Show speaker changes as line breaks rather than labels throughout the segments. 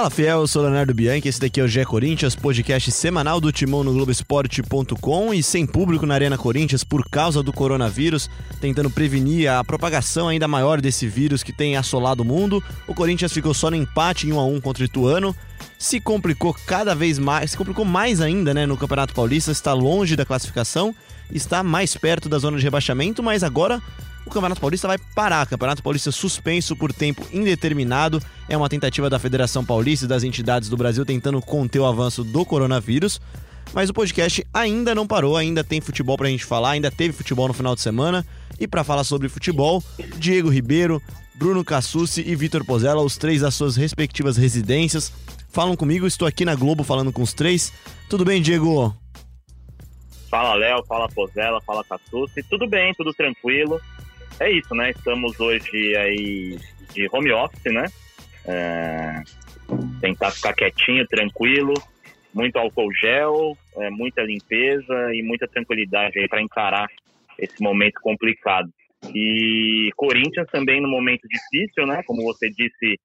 Fala fiel, eu sou Leonardo Bianchi, esse daqui é o GE Corinthians, podcast semanal do Timão no Globoesporte.com e sem público na Arena Corinthians por causa do coronavírus, tentando prevenir a propagação ainda maior desse vírus que tem assolado o mundo. O Corinthians ficou só no empate em 1 a 1 contra o Ituano, se complicou cada vez mais, se complicou mais ainda, né, no Campeonato Paulista, está longe da classificação, está mais perto da zona de rebaixamento, mas agora o Campeonato Paulista vai parar. O Campeonato Paulista suspenso por tempo indeterminado. É uma tentativa da Federação Paulista e das entidades do Brasil tentando conter o avanço do coronavírus. Mas o podcast ainda não parou, ainda tem futebol pra gente falar, ainda teve futebol no final de semana. E para falar sobre futebol, Diego Ribeiro, Bruno Cassucci e Vitor Pozella, os três das suas respectivas residências, falam comigo. Estou aqui na Globo falando com os três. Tudo bem, Diego?
Fala, Léo, fala Pozella, fala Cassucci. Tudo bem, tudo tranquilo é isso, né? Estamos hoje aí de home office, né? É, tentar ficar quietinho, tranquilo, muito álcool gel, é, muita limpeza e muita tranquilidade aí para encarar esse momento complicado. E Corinthians também no momento difícil, né? Como você disse,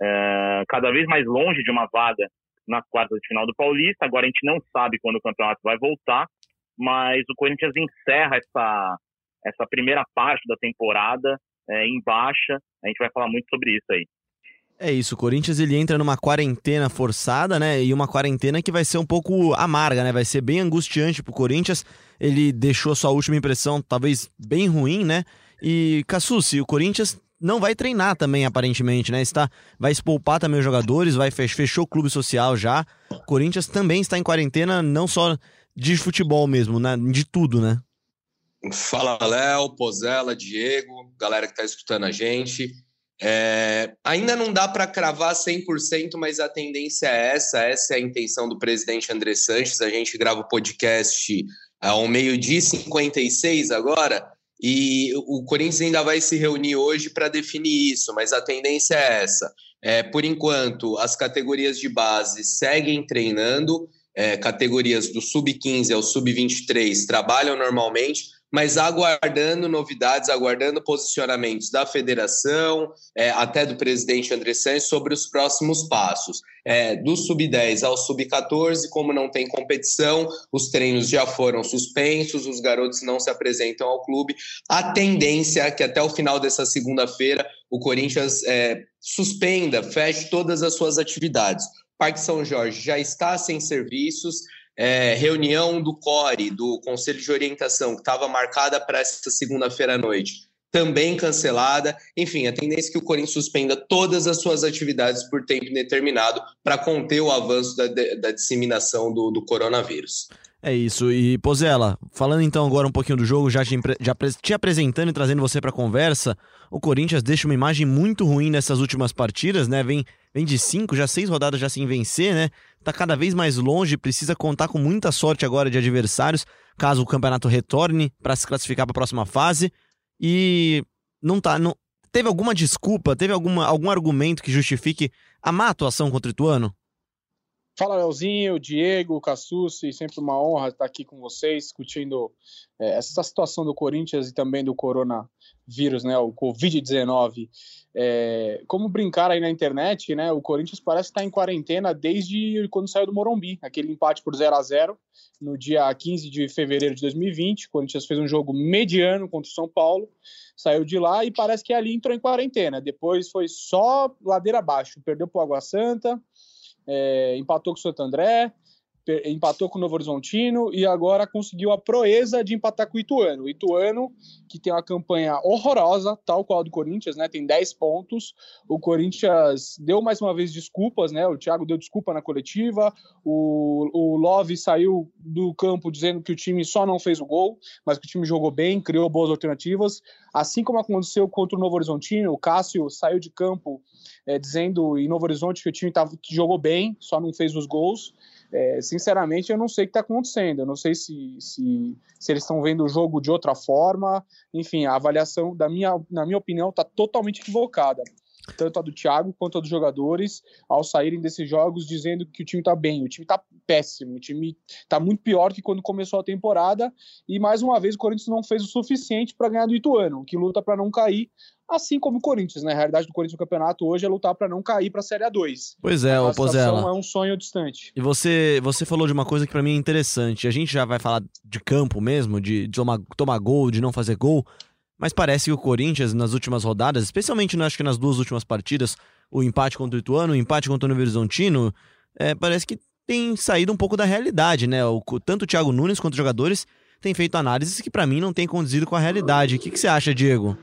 é, cada vez mais longe de uma vaga nas quartas de final do Paulista. Agora a gente não sabe quando o campeonato vai voltar, mas o Corinthians encerra essa essa primeira parte da temporada é, em baixa. A gente vai falar muito sobre isso aí.
É isso, o Corinthians ele entra numa quarentena forçada, né? E uma quarentena que vai ser um pouco amarga, né? Vai ser bem angustiante pro Corinthians. Ele deixou sua última impressão talvez bem ruim, né? E Cassucci, o Corinthians não vai treinar também, aparentemente, né? Está, vai expulpar também os jogadores, vai fechou o clube social já. O Corinthians também está em quarentena, não só de futebol mesmo, né? De tudo, né?
Fala, Léo, Pozella, Diego, galera que está escutando a gente. É, ainda não dá para cravar 100%, mas a tendência é essa, essa é a intenção do presidente André Sanches. A gente grava o podcast ao meio-dia 56 agora, e o Corinthians ainda vai se reunir hoje para definir isso, mas a tendência é essa. É, por enquanto, as categorias de base seguem treinando, é, categorias do sub-15 ao sub-23 trabalham normalmente, mas aguardando novidades, aguardando posicionamentos da federação, é, até do presidente André Santos, sobre os próximos passos. É, do sub-10 ao sub-14, como não tem competição, os treinos já foram suspensos, os garotos não se apresentam ao clube. A tendência é que até o final dessa segunda-feira o Corinthians é, suspenda, feche todas as suas atividades. Parque São Jorge já está sem serviços, é, reunião do CORE, do Conselho de Orientação, que estava marcada para esta segunda-feira à noite, também cancelada. Enfim, a tendência é que o Corinthians suspenda todas as suas atividades por tempo indeterminado para conter o avanço da, da disseminação do, do, coronavírus.
É isso. E, Pozella, falando então agora um pouquinho do jogo, já te, já te apresentando e trazendo você para a conversa, o Corinthians deixa uma imagem muito ruim nessas últimas partidas, né? Vem, vem de cinco, já seis rodadas já sem vencer, né? Tá cada vez mais longe, precisa contar com muita sorte agora de adversários, caso o campeonato retorne para se classificar para a próxima fase. E não tá. Não, teve alguma desculpa, teve alguma, algum argumento que justifique a má atuação contra o Ituano?
Fala, Leozinho, Diego, Cassucci, sempre uma honra estar aqui com vocês, discutindo é, essa situação do Corinthians e também do coronavírus, né, o Covid-19. É, como brincar aí na internet, né, o Corinthians parece estar em quarentena desde quando saiu do Morumbi, aquele empate por 0 a 0 no dia 15 de fevereiro de 2020. O Corinthians fez um jogo mediano contra o São Paulo, saiu de lá e parece que ali entrou em quarentena. Depois foi só ladeira abaixo, perdeu para o Água Santa é, empatou com o Santo André, empatou com o Novo Horizontino e agora conseguiu a proeza de empatar com o Ituano. O Ituano, que tem uma campanha horrorosa, tal qual a do Corinthians, né? Tem 10 pontos. O Corinthians deu mais uma vez desculpas, né? O Thiago deu desculpa na coletiva. O, o Love saiu do campo dizendo que o time só não fez o gol, mas que o time jogou bem, criou boas alternativas. Assim como aconteceu contra o Novo Horizontino, o Cássio saiu de campo é, dizendo em Novo Horizonte que o time tava, que jogou bem, só não fez os gols. É, sinceramente, eu não sei o que está acontecendo. Eu não sei se, se, se eles estão vendo o jogo de outra forma. Enfim, a avaliação, da minha, na minha opinião, está totalmente equivocada tanto a do Thiago quanto a dos jogadores, ao saírem desses jogos dizendo que o time tá bem. O time tá péssimo, o time tá muito pior que quando começou a temporada. E mais uma vez o Corinthians não fez o suficiente para ganhar do Ituano, que luta para não cair. Assim como o Corinthians, né? A realidade do Corinthians no campeonato hoje é lutar para não cair para a Série A2.
Pois é, o Pozella.
é um sonho distante.
E você, você falou de uma coisa que para mim é interessante. A gente já vai falar de campo mesmo, de, de tomar, tomar gol, de não fazer gol, mas parece que o Corinthians nas últimas rodadas, especialmente acho que nas duas últimas partidas, o empate contra o Ituano, o empate contra o Novo Horizontino, é, parece que tem saído um pouco da realidade, né? O, tanto o Thiago Nunes quanto os jogadores têm feito análises que para mim não têm conduzido com a realidade. O que, que você acha, Diego?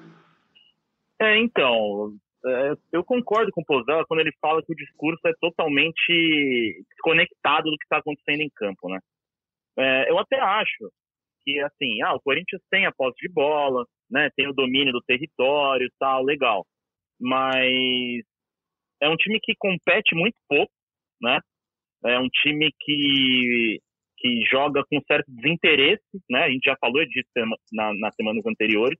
É, então, é, eu concordo com o Pozella quando ele fala que o discurso é totalmente desconectado do que está acontecendo em campo, né? É, eu até acho que, assim, ah, o Corinthians tem a posse de bola, né? Tem o domínio do território e tal, legal. Mas é um time que compete muito pouco, né? É um time que, que joga com certo desinteresse, né? A gente já falou disso na, nas semanas anteriores.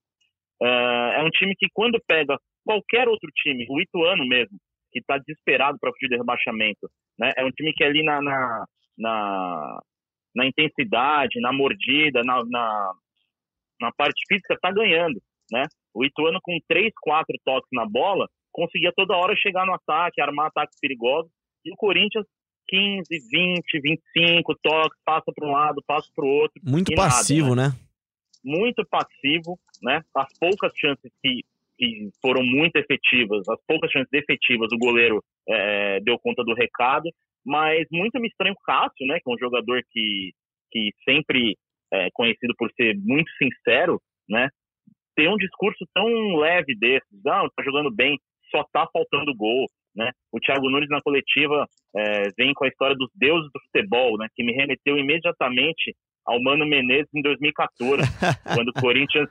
Uh, é um time que, quando pega qualquer outro time, o Ituano mesmo, que está desesperado para fugir do rebaixamento, né? É um time que é ali na, na, na, na intensidade, na mordida, na, na, na parte física, está ganhando, né? O Ituano com três, quatro toques na bola, conseguia toda hora chegar no ataque, armar ataques perigosos. E o Corinthians 15, 20, 25 toques, passa para um lado, passa para o outro.
Muito passivo, nada, né? né?
Muito passivo, né? As poucas chances que, que foram muito efetivas, as poucas chances efetivas, o goleiro é, deu conta do recado. Mas muito me estranho o Cássio, né? Que é um jogador que, que sempre é conhecido por ser muito sincero, né? Ter um discurso tão leve desses, não, tá jogando bem, só tá faltando gol, né? O Thiago Nunes na coletiva é, vem com a história dos deuses do futebol, né? Que me remeteu imediatamente ao Mano Menezes em 2014, quando o Corinthians,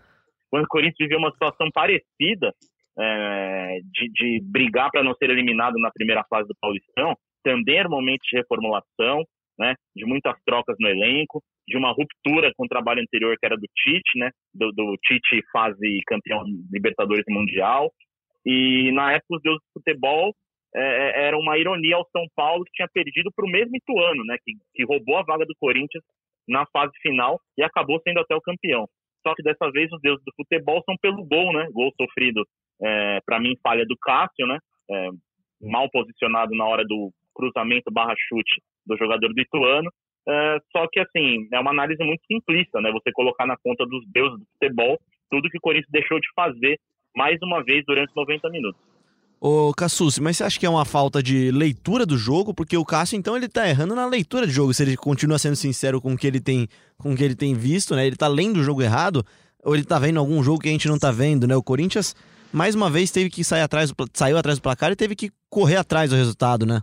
quando o Corinthians viveu uma situação parecida é, de, de brigar para não ser eliminado na primeira fase do Paulistão. Também era um momento de reformulação, né? De muitas trocas no elenco, de uma ruptura com o trabalho anterior que era do Tite, né? Do, do Tite fase campeão Libertadores Mundial. E na época os deuses do futebol é, é, era uma ironia ao São Paulo que tinha perdido para o mesmo Ituano, né, que, que roubou a vaga do Corinthians na fase final e acabou sendo até o campeão. Só que dessa vez os deuses do futebol são pelo gol, né? Gol sofrido, é, para mim, falha do Cássio, né? É, mal posicionado na hora do cruzamento barra chute do jogador do Ituano. É, só que, assim, é uma análise muito simplista, né? Você colocar na conta dos deuses do futebol tudo que o Corinthians deixou de fazer mais uma vez durante 90 minutos.
Ô, Cassus, mas você acha que é uma falta de leitura do jogo? Porque o Cássio, então, ele tá errando na leitura de jogo. Se ele continua sendo sincero com o que ele tem, com o que ele tem visto, né? Ele tá lendo o jogo errado, ou ele tá vendo algum jogo que a gente não tá vendo, né? O Corinthians, mais uma vez, teve que sair atrás, saiu atrás do placar e teve que correr atrás do resultado, né?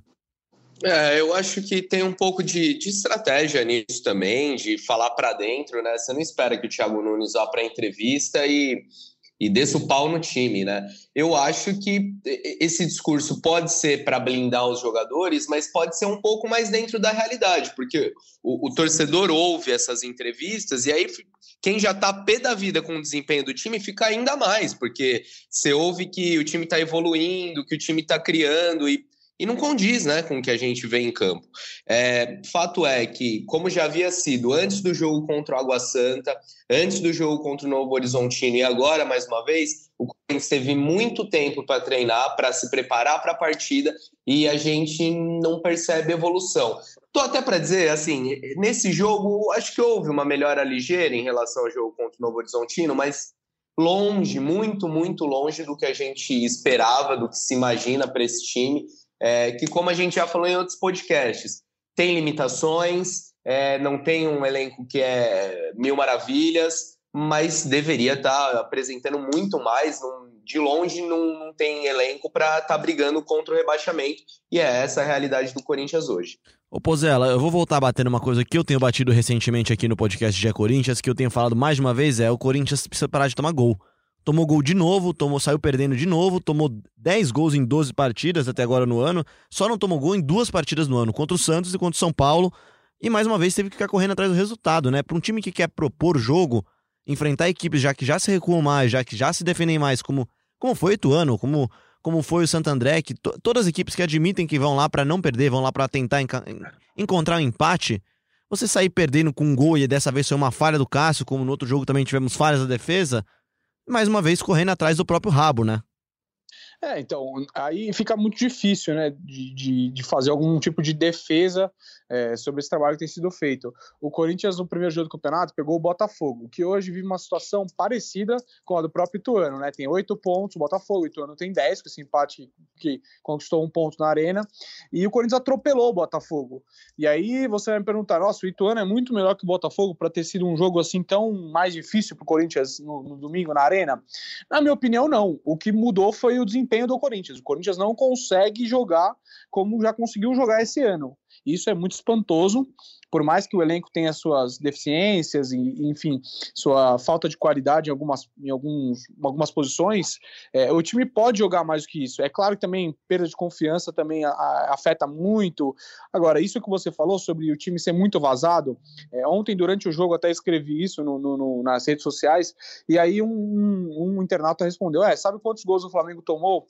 É, eu acho que tem um pouco de, de estratégia nisso também, de falar para dentro, né? Você não espera que o Thiago Nunes vá para entrevista e e desça o pau no time, né? Eu acho que esse discurso pode ser para blindar os jogadores, mas pode ser um pouco mais dentro da realidade, porque o, o torcedor ouve essas entrevistas e aí quem já está pé da vida com o desempenho do time fica ainda mais, porque você ouve que o time está evoluindo, que o time está criando e e não condiz né, com o que a gente vê em campo. É, fato é que, como já havia sido antes do jogo contra o Água Santa, antes do jogo contra o Novo Horizontino e agora, mais uma vez, o Corinthians teve muito tempo para treinar, para se preparar para a partida e a gente não percebe evolução. Tô até para dizer, assim, nesse jogo, acho que houve uma melhora ligeira em relação ao jogo contra o Novo Horizontino, mas longe, muito, muito longe do que a gente esperava, do que se imagina para esse time é, que, como a gente já falou em outros podcasts, tem limitações, é, não tem um elenco que é mil maravilhas, mas deveria estar tá apresentando muito mais. De longe, não, não tem elenco para estar tá brigando contra o rebaixamento, e é essa a realidade do Corinthians hoje.
Ô Pozella, eu vou voltar a bater numa coisa que eu tenho batido recentemente aqui no podcast de Corinthians, que eu tenho falado mais de uma vez, é o Corinthians precisa parar de tomar gol tomou gol de novo, tomou, saiu perdendo de novo, tomou 10 gols em 12 partidas até agora no ano, só não tomou gol em duas partidas no ano, contra o Santos e contra o São Paulo, e mais uma vez teve que ficar correndo atrás do resultado, né? Para um time que quer propor jogo, enfrentar equipes já que já se recuam mais, já que já se defendem mais, como, como foi o Ituano, como, como foi o Santo André, que to, todas as equipes que admitem que vão lá para não perder, vão lá para tentar encontrar um empate, você sair perdendo com um gol e dessa vez foi uma falha do Cássio, como no outro jogo também tivemos falhas da defesa, mais uma vez correndo atrás do próprio rabo, né?
É, então, aí fica muito difícil, né, de, de, de fazer algum tipo de defesa é, sobre esse trabalho que tem sido feito. O Corinthians, no primeiro jogo do campeonato, pegou o Botafogo, que hoje vive uma situação parecida com a do próprio Ituano, né, tem oito pontos, o Botafogo, o Ituano tem dez, com esse empate que conquistou um ponto na arena, e o Corinthians atropelou o Botafogo. E aí você vai me perguntar, nossa, o Ituano é muito melhor que o Botafogo para ter sido um jogo assim tão mais difícil para o Corinthians no, no domingo na arena? Na minha opinião, não. O que mudou foi o desempenho desempenho do Corinthians. O Corinthians não consegue jogar como já conseguiu jogar esse ano. Isso é muito espantoso, por mais que o elenco tenha suas deficiências e, enfim, sua falta de qualidade em algumas, em alguns, algumas posições, é, o time pode jogar mais do que isso. É claro que também perda de confiança também a, a, afeta muito. Agora, isso que você falou sobre o time ser muito vazado, é, ontem durante o jogo até escrevi isso no, no, no, nas redes sociais, e aí um, um, um internauta respondeu, é, sabe quantos gols o Flamengo tomou?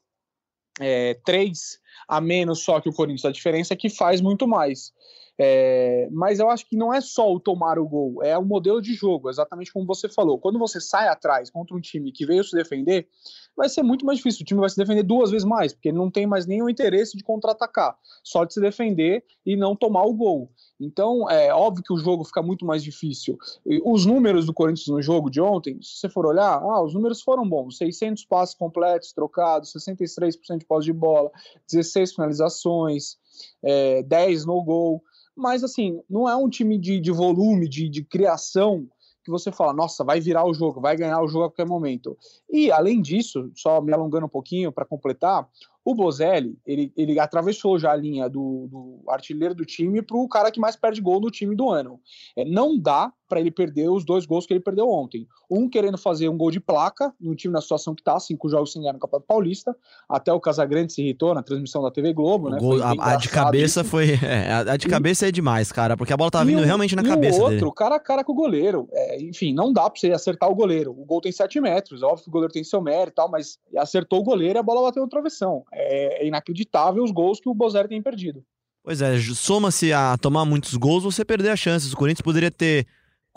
É, três a menos só que o Corinthians. A diferença é que faz muito mais. É, mas eu acho que não é só o tomar o gol, é o modelo de jogo, exatamente como você falou. Quando você sai atrás contra um time que veio se defender, vai ser muito mais difícil. O time vai se defender duas vezes mais, porque ele não tem mais nenhum interesse de contra-atacar, só de se defender e não tomar o gol. Então, é óbvio que o jogo fica muito mais difícil. Os números do Corinthians no jogo de ontem, se você for olhar, ah, os números foram bons: 600 passes completos, trocados, 63% de posse de bola, 16 finalizações, é, 10 no gol. Mas, assim, não é um time de, de volume, de, de criação, que você fala, nossa, vai virar o jogo, vai ganhar o jogo a qualquer momento. E, além disso, só me alongando um pouquinho para completar, o Bozelli, ele, ele atravessou já a linha do, do artilheiro do time para o cara que mais perde gol no time do ano. É, não dá para ele perder os dois gols que ele perdeu ontem. Um querendo fazer um gol de placa, no time na situação que tá, cinco jogos sem ganhar no Campeonato Paulista. Até o Casagrande se irritou na transmissão da TV Globo, né?
Gol, a, a, de cabeça isso. foi. É, a, de cabeça é demais, cara, porque a bola tava vindo realmente na cabeça.
O outro,
dele.
cara a cara com o goleiro. É, enfim, não dá pra você acertar o goleiro. O gol tem sete metros, óbvio que o goleiro tem seu mérito e tal, mas acertou o goleiro e a bola bateu no travessão. É, é inacreditável os gols que o Bozelli tem perdido.
Pois é, soma-se a tomar muitos gols, você perder as chances. O Corinthians poderia ter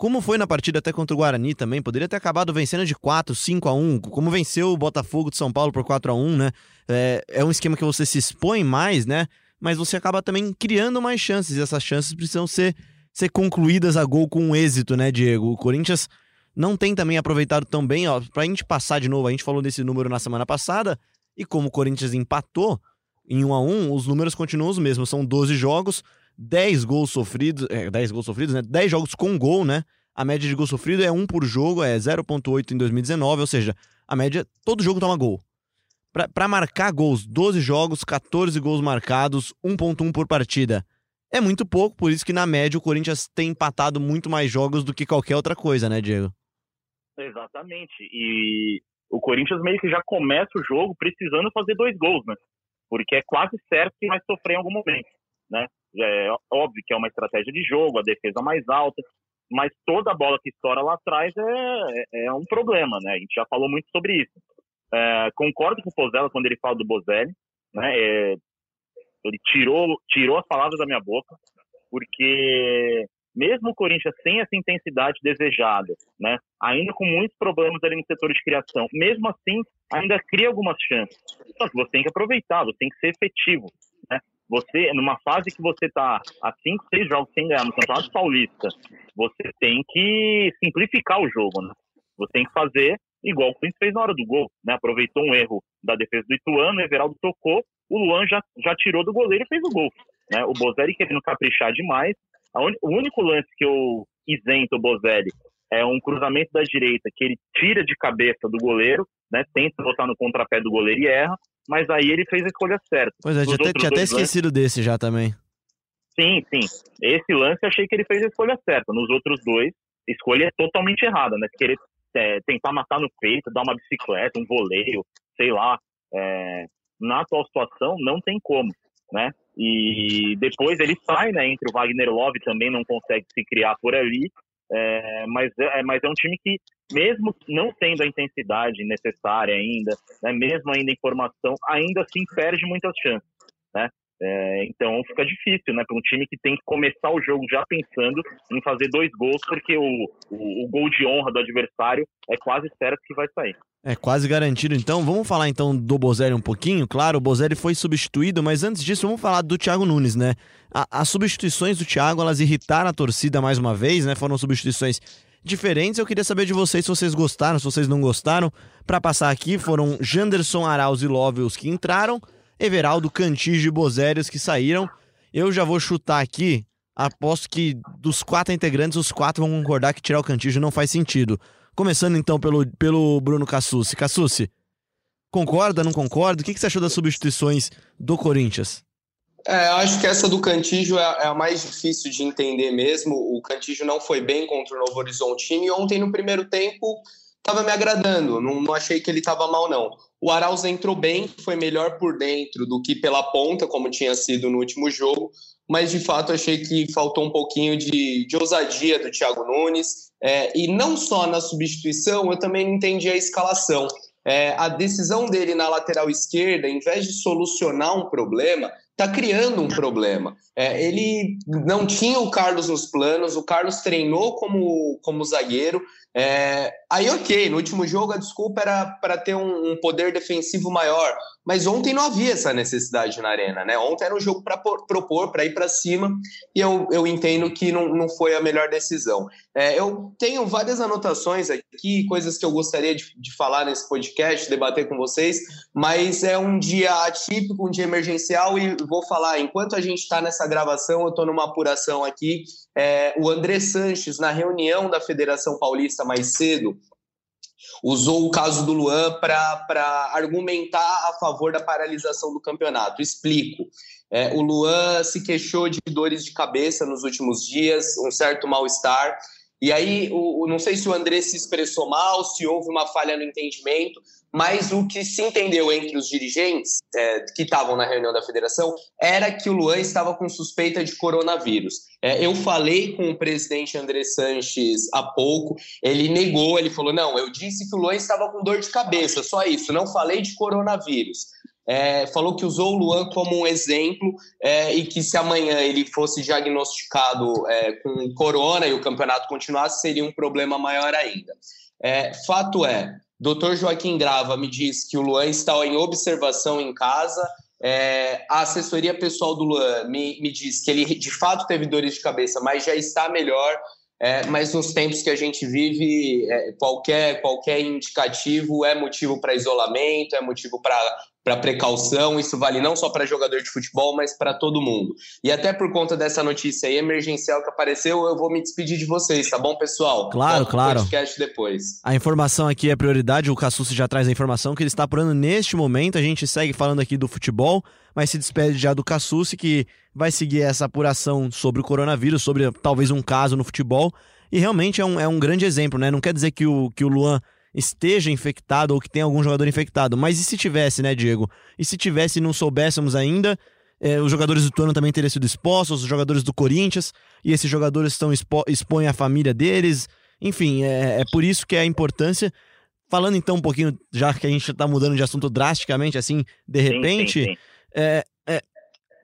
como foi na partida até contra o Guarani também, poderia ter acabado vencendo de 4, 5 a 1 como venceu o Botafogo de São Paulo por 4 a 1 né? É, é um esquema que você se expõe mais, né? Mas você acaba também criando mais chances, e essas chances precisam ser, ser concluídas a gol com êxito, né, Diego? O Corinthians não tem também aproveitado tão bem, ó, pra gente passar de novo, a gente falou desse número na semana passada, e como o Corinthians empatou em 1 a 1 os números continuam os mesmos, são 12 jogos, 10 gols sofridos, é, 10 gols sofridos, né? 10 jogos com gol, né? A média de gol sofrido é 1 por jogo, é 0.8 em 2019, ou seja, a média, todo jogo toma gol. Para marcar gols, 12 jogos, 14 gols marcados, 1.1 por partida. É muito pouco, por isso que na média o Corinthians tem empatado muito mais jogos do que qualquer outra coisa, né, Diego?
Exatamente. E o Corinthians meio que já começa o jogo precisando fazer dois gols, né? Porque é quase certo que vai sofrer em algum momento, né? É óbvio que é uma estratégia de jogo, a defesa mais alta, mas toda bola que estoura lá atrás é, é, é um problema, né? A gente já falou muito sobre isso. É, concordo com o Pozella quando ele fala do Bozelli, né? É, ele tirou, tirou as palavras da minha boca, porque mesmo o Corinthians sem essa intensidade desejada, né? Ainda com muitos problemas ali no setor de criação, mesmo assim ainda cria algumas chances. Só que você tem que aproveitar, você tem que ser efetivo, né? Você, numa fase que você está a 5, 6 jogos sem ganhar no Campeonato Paulista, você tem que simplificar o jogo, né? Você tem que fazer igual o Corinthians fez na hora do gol, né? Aproveitou um erro da defesa do Ituano, o Everaldo tocou, o Luan já, já tirou do goleiro e fez o gol. Né? O Bozelli querendo caprichar demais. Un... O único lance que eu isento o Bozelli é um cruzamento da direita que ele tira de cabeça do goleiro, né? Tenta botar no contrapé do goleiro e erra mas aí ele fez a escolha certa.
Pois é, tinha até, tinha até esquecido lances... desse já também.
Sim, sim. Esse lance eu achei que ele fez a escolha certa. Nos outros dois, escolha é totalmente errada, né? Querer é, tentar matar no peito, dar uma bicicleta, um voleio, sei lá. É, na atual situação, não tem como, né? E depois ele sai, né? Entre o Wagner Love também não consegue se criar por ali. É, mas, é, mas é um time que, mesmo não tendo a intensidade necessária ainda, né, mesmo ainda em formação, ainda assim perde muitas chances. Né? É, então fica difícil, né? Para um time que tem que começar o jogo já pensando em fazer dois gols, porque o, o, o gol de honra do adversário é quase certo que vai sair.
É quase garantido. Então, vamos falar então do Bozelli um pouquinho. Claro, o Bozelli foi substituído, mas antes disso, vamos falar do Thiago Nunes, né? A, as substituições do Thiago, elas irritaram a torcida mais uma vez, né? Foram substituições diferentes. Eu queria saber de vocês se vocês gostaram, se vocês não gostaram. Para passar aqui, foram Janderson, Arauz e Love os que entraram, Everaldo, Cantígio e Bozelli os que saíram. Eu já vou chutar aqui, aposto que dos quatro integrantes, os quatro vão concordar que tirar o Cantígio não faz sentido. Começando então pelo, pelo Bruno Cassucci. Cassucci, concorda, não concorda? O que, que você achou das substituições do Corinthians?
É, acho que essa do Cantígio é, é, a mais difícil de entender mesmo. O Cantígio não foi bem contra o Novo Horizontino e ontem, no primeiro tempo, estava me agradando. Não, não achei que ele estava mal, não. O Arauz entrou bem, foi melhor por dentro do que pela ponta, como tinha sido no último jogo, mas de fato achei que faltou um pouquinho de, de ousadia do Thiago Nunes. É, e não só na substituição, eu também não entendi a escalação. É, a decisão dele na lateral esquerda, em vez de solucionar um problema, está criando um problema. É, ele não tinha o Carlos nos planos, o Carlos treinou como, como zagueiro. É, aí, ok, no último jogo a desculpa era para ter um, um, poder defensivo maior, mas ontem não havia essa necessidade na arena, né? Ontem era um jogo para propor, para ir para cima, e eu, eu entendo que não, não foi a melhor decisão. É, eu tenho várias anotações aqui, coisas que eu gostaria de, de falar nesse podcast, debater com vocês, mas é um dia atípico, um dia emergencial, e vou falar, enquanto a gente está nessa gravação, eu estou numa apuração aqui, é, o André Sanches, na reunião da Federação Paulista mais cedo, usou o caso do Luan para argumentar a favor da paralisação do campeonato. Explico. É, o Luan se queixou de dores de cabeça nos últimos dias, um certo mal-estar. E aí, o, não sei se o André se expressou mal, se houve uma falha no entendimento, mas o que se entendeu entre os dirigentes é, que estavam na reunião da federação era que o Luan estava com suspeita de coronavírus. É, eu falei com o presidente André Sanches há pouco, ele negou, ele falou: não, eu disse que o Luan estava com dor de cabeça, só isso, não falei de coronavírus. É, falou que usou o Luan como um exemplo é, e que se amanhã ele fosse diagnosticado é, com corona e o campeonato continuasse, seria um problema maior ainda. É, fato é, Dr. Joaquim Grava me diz que o Luan está em observação em casa. É, a assessoria pessoal do Luan me, me diz que ele de fato teve dores de cabeça, mas já está melhor. É, mas nos tempos que a gente vive, é, qualquer, qualquer indicativo é motivo para isolamento, é motivo para para precaução, isso vale não só para jogador de futebol, mas para todo mundo. E até por conta dessa notícia aí emergencial que apareceu, eu vou me despedir de vocês, tá bom, pessoal?
Claro, Volto claro.
podcast depois.
A informação aqui é prioridade, o Cassucci já traz a informação que ele está apurando neste momento, a gente segue falando aqui do futebol, mas se despede já do Cassucci, que vai seguir essa apuração sobre o coronavírus, sobre talvez um caso no futebol, e realmente é um, é um grande exemplo, né? Não quer dizer que o, que o Luan esteja infectado ou que tenha algum jogador infectado. Mas e se tivesse, né, Diego? E se tivesse e não soubéssemos ainda, é, os jogadores do Tuano também teriam sido expostos, os jogadores do Corinthians, e esses jogadores estão expo expõem a família deles. Enfim, é, é por isso que é a importância. Falando então um pouquinho, já que a gente está mudando de assunto drasticamente, assim, de repente, sim, sim, sim. É, é,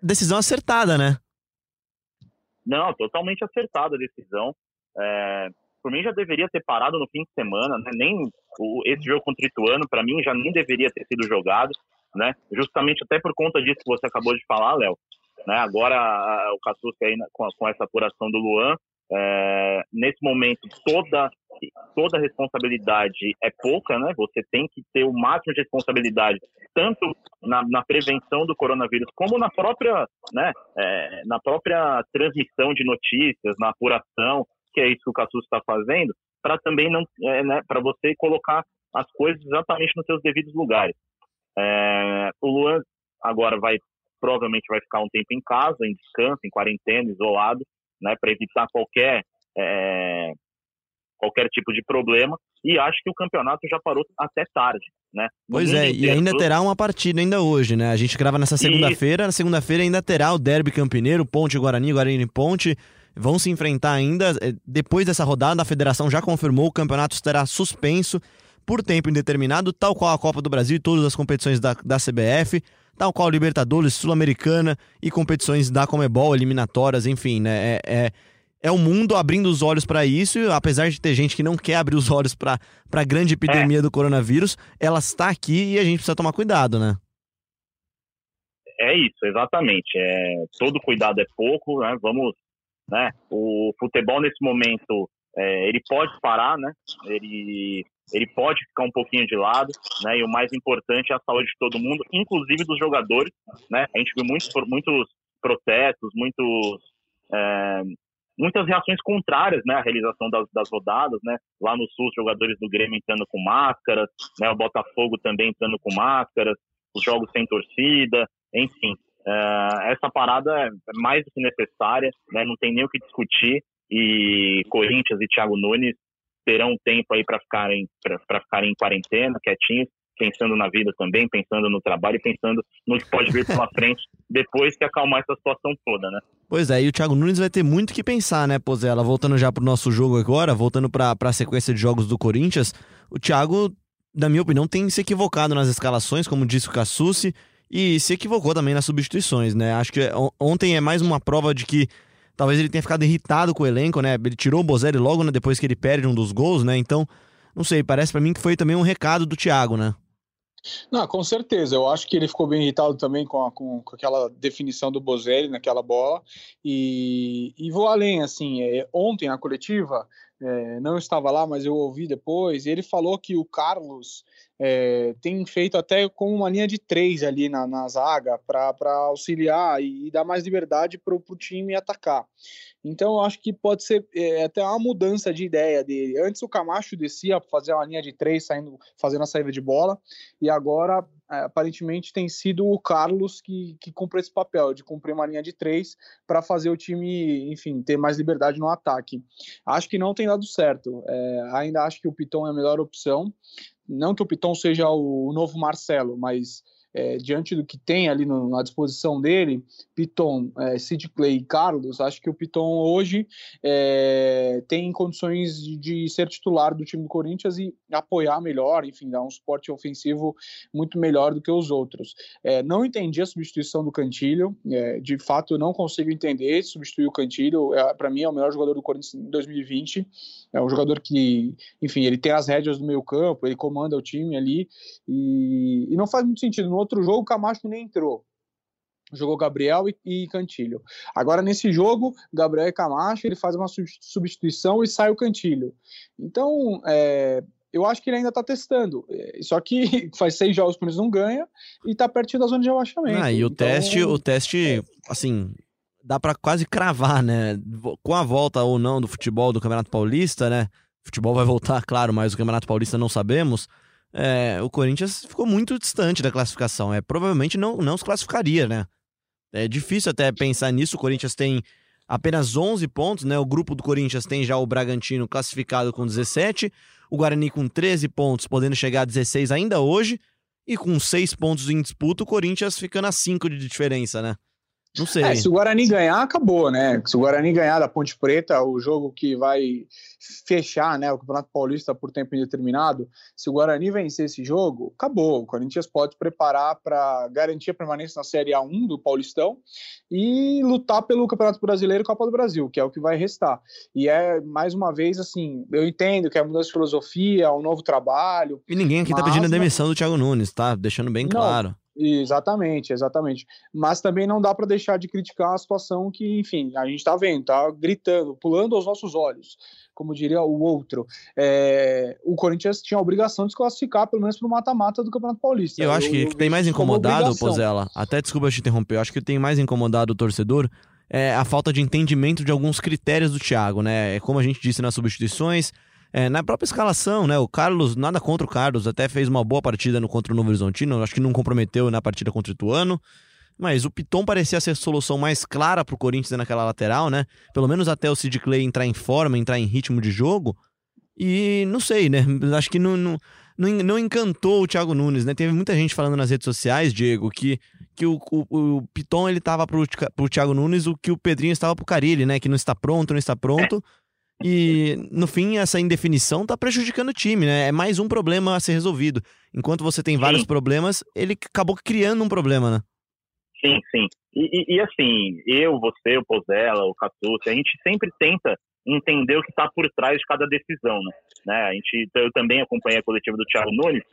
decisão acertada, né?
Não, totalmente acertada a decisão. É, por mim já deveria ter parado no fim de semana, né? Nem o, esse jogo contra o Ituano, para mim, já nem deveria ter sido jogado, né? Justamente até por conta disso que você acabou de falar, Léo. Né? Agora o Cassucci aí com, com, essa apuração do Luan, é, nesse momento toda toda responsabilidade é pouca, né? Você tem que ter o máximo de responsabilidade tanto na, na prevenção do coronavírus como na própria, né? É, na própria transmissão de notícias, na apuração, que é isso que o Cassus está fazendo, para também não, é, né, para você colocar as coisas exatamente nos seus devidos lugares. É, o Luan agora vai provavelmente vai ficar um tempo em casa, em descanso, em quarentena, isolado, né, para evitar qualquer é, qualquer tipo de problema. E acho que o campeonato já parou até tarde, né?
Pois é, e ainda terá uma partida ainda hoje, né? A gente grava nessa segunda-feira, na segunda-feira ainda terá o Derby Campineiro, Ponte Guarani, Guarani Ponte vão se enfrentar ainda. Eh, depois dessa rodada, a federação já confirmou que o campeonato estará suspenso por tempo indeterminado, tal qual a Copa do Brasil e todas as competições da, da CBF. tal qual Libertadores, Sul-Americana e competições da Comebol, eliminatórias, enfim, né? É, é, é o mundo abrindo os olhos para isso, e apesar de ter gente que não quer abrir os olhos para a grande epidemia é. do coronavírus, ela está aqui e a gente precisa tomar cuidado, né?
É isso, exatamente. É, todo cuidado é pouco, né? Vamos, né? O futebol nesse momento é, ele pode parar, né? Ele ele pode ficar um pouquinho de lado, né? E o mais importante é a saúde de todo mundo, inclusive dos jogadores, né? A gente viu muitos muitos protestos, muitos é, muitas reações contrárias, né, à realização das, das rodadas, né? Lá no Sul, os jogadores do Grêmio entrando com máscaras, né? O Botafogo também entrando com máscaras, os jogos sem torcida, enfim. Uh, essa parada é mais do que necessária, né? Não tem nem o que discutir e Corinthians e Thiago Nunes terão tempo aí para ficarem para ficarem em quarentena, quietinhos, pensando na vida também, pensando no trabalho e pensando no que pode vir pela frente depois que acalmar essa situação toda, né?
Pois é, e o Thiago Nunes vai ter muito que pensar, né, Pozela? Voltando já pro nosso jogo agora, voltando para a sequência de jogos do Corinthians, o Thiago, na minha opinião, tem se equivocado nas escalações, como disse o Cassucci, e se equivocou também nas substituições, né? Acho que ontem é mais uma prova de que talvez ele tenha ficado irritado com o elenco, né? Ele tirou o Bozelli logo né, depois que ele perde um dos gols, né? Então, não sei, parece para mim que foi também um recado do Thiago, né?
Não, com certeza. Eu acho que ele ficou bem irritado também com, a, com, com aquela definição do Bozelli naquela bola. E, e vou além, assim, é, ontem na coletiva, é, não estava lá, mas eu ouvi depois, ele falou que o Carlos é, tem feito até com uma linha de três ali na, na zaga para auxiliar e, e, dar mais liberdade para o time atacar. Então, eu acho que pode ser é, até uma mudança de ideia dele. Antes o Camacho descia para fazer uma linha de três, saindo, fazendo a saída de bola, e agora aparentemente tem sido o Carlos que, que cumpre esse papel de cumprir uma linha de três para fazer o time, enfim, ter mais liberdade no ataque. Acho que não tem dado certo. É, ainda acho que o Piton é a melhor opção. Não que o Piton seja o novo Marcelo, mas é, diante do que tem ali no, na disposição dele, Piton, é, Sid Clay e Carlos, acho que o Piton hoje é, tem condições de, de, ser titular do time do Corinthians e apoiar melhor, enfim, dar um suporte ofensivo muito melhor do que os outros. É, não entendi a substituição do Cantilho, é, de fato não consigo entender substituir o Cantilho, é, para mim é o melhor jogador do Corinthians em 2020, é um jogador que, enfim, ele tem as rédeas do meio campo, ele comanda o time ali e, e não faz muito sentido. No outro jogo, o Camacho nem entrou. Jogou Gabriel e, e, Cantilho. Agora, nesse jogo, Gabriel e Camacho, ele faz uma substituição e sai o Cantilho. Então, é, eu acho que ele ainda está testando. É, só que faz seis jogos que eles não ganha e está pertinho da zona de abaixamento.
Ah, e o então, teste, o teste, assim, dá para quase cravar, né? Com a volta ou não do futebol do Campeonato Paulista, né? O futebol vai voltar, claro, mas o Campeonato Paulista não sabemos é, o Corinthians ficou muito distante da classificação. É, provavelmente não, não se classificaria, né? É difícil até pensar nisso. O Corinthians tem apenas 11 pontos, né? O grupo do Corinthians tem já o Bragantino classificado com 17, o Guarani com 13 pontos, podendo chegar a 16 ainda hoje, e com 6 pontos em disputa, o Corinthians ficando a 5 de diferença, né? Não sei. É,
se o Guarani ganhar, acabou, né? Se o Guarani ganhar da Ponte Preta, o jogo que vai fechar né, o Campeonato Paulista por tempo indeterminado, se o Guarani vencer esse jogo, acabou. O Corinthians pode preparar para garantir a permanência na Série A1 do Paulistão e lutar pelo Campeonato Brasileiro e Copa do Brasil, que é o que vai restar. E é, mais uma vez, assim, eu entendo que é mudança de filosofia, é um novo trabalho.
E ninguém aqui tá pedindo a demissão do Thiago Nunes, tá? Deixando bem claro. Não.
Exatamente, exatamente. Mas também não dá para deixar de criticar a situação que, enfim, a gente está vendo, tá gritando, pulando aos nossos olhos, como diria o outro. É, o Corinthians tinha a obrigação de se classificar, pelo menos, para o mata-mata do Campeonato Paulista.
Eu acho que eu, eu, tem mais incomodado, Pozella, até desculpa te interromper, eu acho que tem mais incomodado o torcedor é a falta de entendimento de alguns critérios do Thiago, né? É como a gente disse nas substituições, é, na própria escalação, né? O Carlos, nada contra o Carlos, até fez uma boa partida no contra o Novo Horizontino, acho que não comprometeu na partida contra o Ituano. Mas o Piton parecia ser a solução mais clara pro Corinthians naquela lateral, né? Pelo menos até o Sid Clay entrar em forma, entrar em ritmo de jogo. E não sei, né? Acho que não, não, não, encantou o Thiago Nunes, né? Teve muita gente falando nas redes sociais, Diego, que, que o, o, o Piton ele tava pro, pro Thiago Nunes o que o Pedrinho estava pro Carilli, né? Que não está pronto, não está pronto. E no fim, essa indefinição tá prejudicando o time, né? É mais um problema a ser resolvido. Enquanto você tem vários
Sim.
problemas, ele acabou criando um problema, né?
Sim, sim. E, e- e, assim, eu, você, o Pozella, o Catucci, a gente sempre tenta entender o que está por trás de cada decisão, né? né? A gente, eu também acompanhei a coletiva do Thiago Nunes,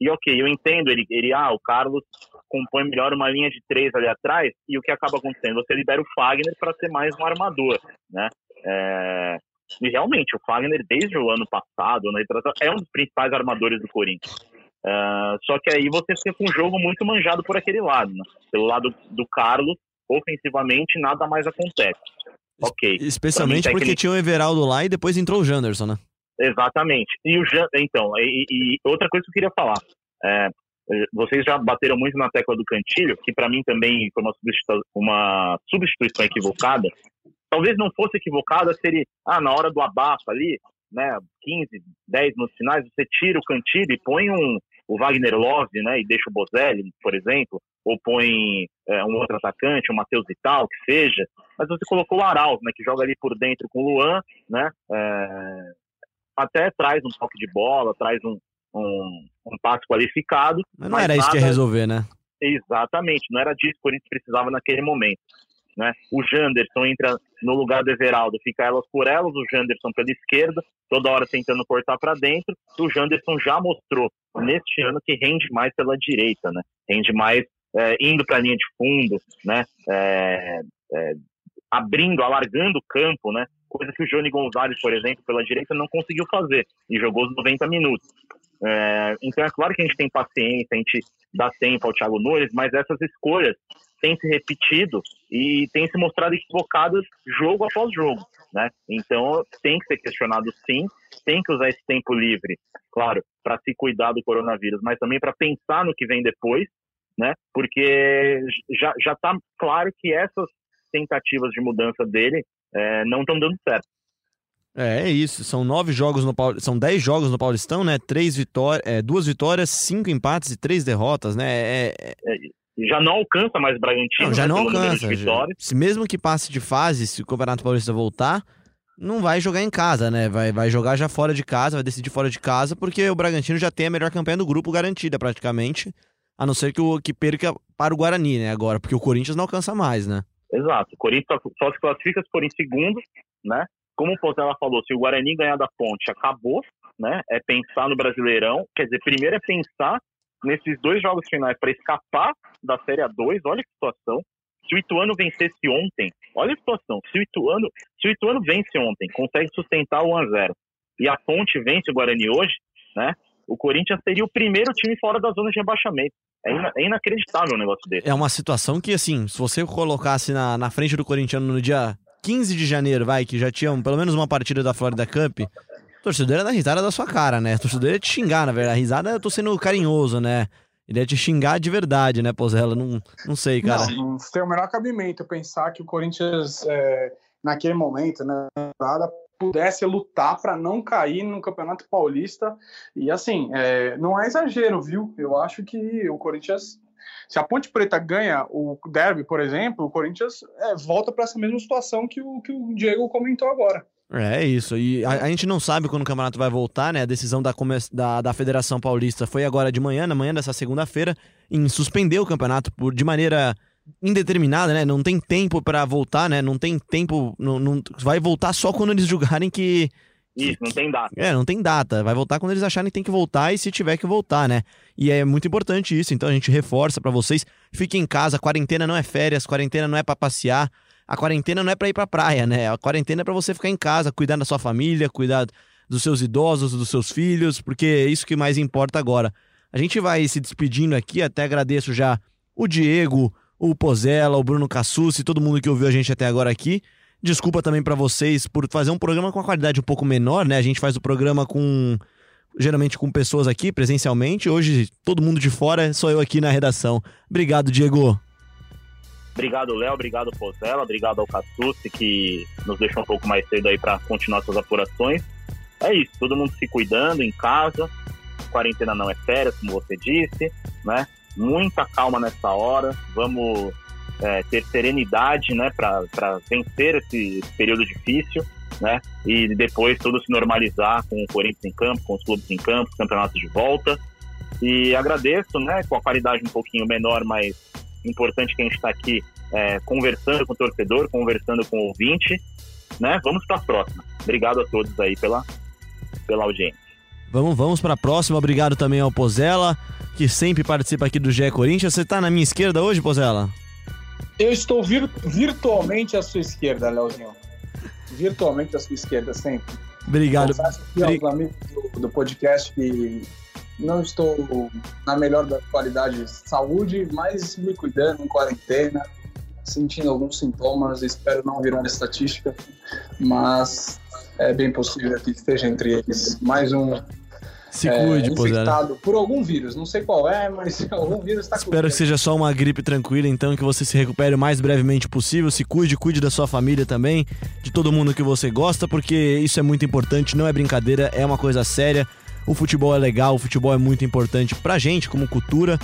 e ok, eu entendo, ele, ele, ah, o Carlos compõe melhor uma linha de três ali atrás, e o que acaba acontecendo? Você libera o Fagner para ser mais um armador, né? É, realmente, o Fagner, desde o ano passado, retrasado, é um dos principais armadores do Corinthians. Ah, só que aí você fica com um jogo muito manjado por aquele lado, né? Pelo lado do Carlos, ofensivamente, nada mais acontece. Ok.
Especialmente
mim,
porque
técnico-
tinha o Everaldo lá e depois entrou o Janderson, né?
Exatamente. E o Jan, então, e, e outra coisa que eu queria falar. É, vocês já bateram muito na tecla do Cantilho, que para mim também foi uma substitu- uma substituição equivocada. Talvez não fosse equivocada se ele, ah, na hora do abafa ali, né, 15, 10 nos finais, você tira o Cantilho e põe um, o Wagner Love, né, e deixa o Bozelli, por exemplo, ou põe é, um outro atacante, o Matheus Vital, que seja, mas você colocou o Arauz, né, que joga ali por dentro com o Luan, né, é, até traz um toque de bola, traz um, um, um passe qualificado.
Mas não era isso que ia
nada-
resolver, né?
Exatamente, não era disso que o Corinthians precisava naquele momento. Né? O Janderson entra no lugar do Everaldo, fica elas por elas, o Janderson pela esquerda, toda hora tentando cortar para dentro. O Janderson já mostrou neste ano que rende mais pela direita, né? rende mais é, indo para a linha de fundo, né? É, é, abrindo, alargando o campo, né? coisa que o Johnny Gonzalez, por exemplo, pela direita não conseguiu fazer e jogou os 90 minutos. É, então é claro que a gente tem paciência, a gente dá tempo ao Thiago Nunes, mas essas escolhas têm se repetido e têm se mostrado equivocadas jogo após jogo, né? Então tem que ser questionado sim, tem que usar esse tempo livre, claro, para se cuidar do coronavírus, mas também para pensar no que vem depois, né? Porque já já está claro que essas tentativas de mudança dele é, não estão dando certo.
É, é isso. São nove jogos no. São dez jogos no Paulistão, né? Três vitórias, é, duas vitórias, cinco empates e três derrotas, né? É, é-
Já não alcança mais o Bragantino,
Não, já
né,
não alcança. Se mesmo que passe de fase, se o Campeonato Paulista voltar, não vai jogar em casa, né? Vai, vai jogar já fora de casa, vai decidir fora de casa, porque o Bragantino já tem a melhor campanha do grupo garantida praticamente. A não ser que, o, que perca para o Guarani, né? Agora, porque o Corinthians não alcança mais, né?
Exato. O Corinthians só- só se classifica se for em segundo, né? Como o Pozella falou, se o Guarani ganhar da Ponte, acabou, né? É pensar no Brasileirão. Quer dizer, primeiro é pensar nesses dois jogos finais para escapar da Série A2. Olha que situação. Se o Ituano vencesse ontem, olha a situação. Se o Ituano, se o Ituano vence ontem, consegue sustentar o 1x0 e a Ponte vence o Guarani hoje, né? O Corinthians seria o primeiro time fora da zona de rebaixamento. É, ina- é inacreditável um negócio desse.
É uma situação que, assim, se você colocasse na, na frente do corintiano no dia 15 de janeiro, vai, que já tinha pelo menos uma partida da Florida Cup, o torcedor ia dar risada da sua cara, né? Torcedor ia te xingar, na verdade. A risada eu tô sendo carinhoso, né? Ele ia te xingar de verdade, né, Pozella? Não, não sei, cara.
Não, não tem o menor cabimento pensar que o Corinthians, é, naquele momento, né, pudesse lutar para não cair no Campeonato Paulista. E assim, é, não é exagero, viu? Eu acho que o Corinthians. Se a Ponte Preta ganha o derby, por exemplo, o Corinthians é, volta para essa mesma situação que o, que o Diego comentou agora.
É isso. E a, a gente não sabe quando o campeonato vai voltar, né? A decisão da, da, da Federação Paulista foi agora de manhã, na manhã dessa segunda-feira, em suspender o campeonato por, de maneira indeterminada, né? Não tem tempo pra voltar, né? Não tem tempo. Não, não- vai voltar só quando eles julgarem que.
Isso, não tem data.
É, não tem data. Vai voltar quando eles acharem que tem que voltar e se tiver que voltar, né? E é muito importante isso. Então a gente reforça pra vocês. Fiquem em casa. Quarentena não é férias. Quarentena não é pra passear. A quarentena não é pra ir pra praia, né? A quarentena é pra você ficar em casa, cuidar da sua família, cuidar dos seus idosos, dos seus filhos, porque é isso que mais importa agora. A gente vai se despedindo aqui. Até agradeço já o Diego, o Pozella, o Bruno Cassucci, todo mundo que ouviu a gente até agora aqui. Desculpa também pra vocês por fazer um programa com uma qualidade um pouco menor, né? A gente faz o programa com geralmente com pessoas aqui presencialmente. Hoje todo mundo de fora, só eu aqui na redação. Obrigado, Diego.
Obrigado, Léo. Obrigado, Pozella. Obrigado ao Cassucci, que nos deixou um pouco mais cedo aí para continuar suas apurações. É isso, todo mundo se cuidando em casa. Quarentena não é férias, como você disse, né? Muita calma nessa hora. Vamos é, ter serenidade, né, para vencer esse, período difícil, né, e depois tudo se normalizar com o Corinthians em campo, com os clubes em campo, campeonato de volta. E agradeço, né, com a qualidade um pouquinho menor, mas importante que a gente está aqui é, conversando com o torcedor, conversando com o ouvinte, né? Vamos para a próxima. Obrigado a todos aí pela, pela audiência.
Vamos, vamos para a próxima. Obrigado também ao Pozella, que sempre participa aqui do GE Corinthians. Você está na minha esquerda hoje, Pozella?
Eu estou vir, virtualmente à sua esquerda, Leozinho. Virtualmente à sua esquerda, sempre.
Obrigado.
Confesso aqui aos amigos do, do podcast que não estou na melhor da qualidade de saúde, mas me cuidando em quarentena, sentindo alguns sintomas, espero não virar estatística, mas é bem possível que esteja entre eles mais um
se cuide, é,
infectado por algum vírus. Não sei qual é, mas algum vírus está
Espero que seja só uma gripe tranquila, então, que você se recupere o mais brevemente possível. Se cuide, cuide da sua família também, de todo mundo que você gosta, porque isso é muito importante, não é brincadeira, é uma coisa séria. O futebol é legal, o futebol é muito importante pra gente como cultura,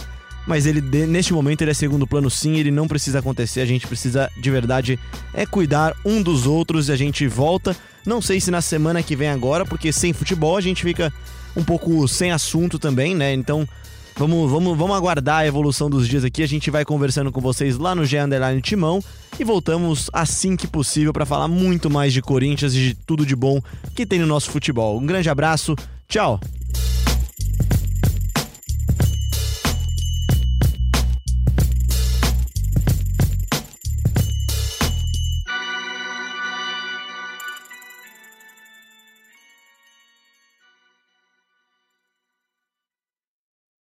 mas ele neste momento ele é segundo plano sim, ele não precisa acontecer, a gente precisa de verdade é cuidar um dos outros e a gente volta. Não sei se na semana que vem agora, porque sem futebol a gente fica um pouco sem assunto também, né? Então, vamos, vamos, vamos aguardar a evolução dos dias aqui. A gente vai conversando com vocês lá no G Underline Timão e voltamos assim que possível para falar muito mais de Corinthians e de tudo de bom que tem no nosso futebol. Um grande abraço, tchau.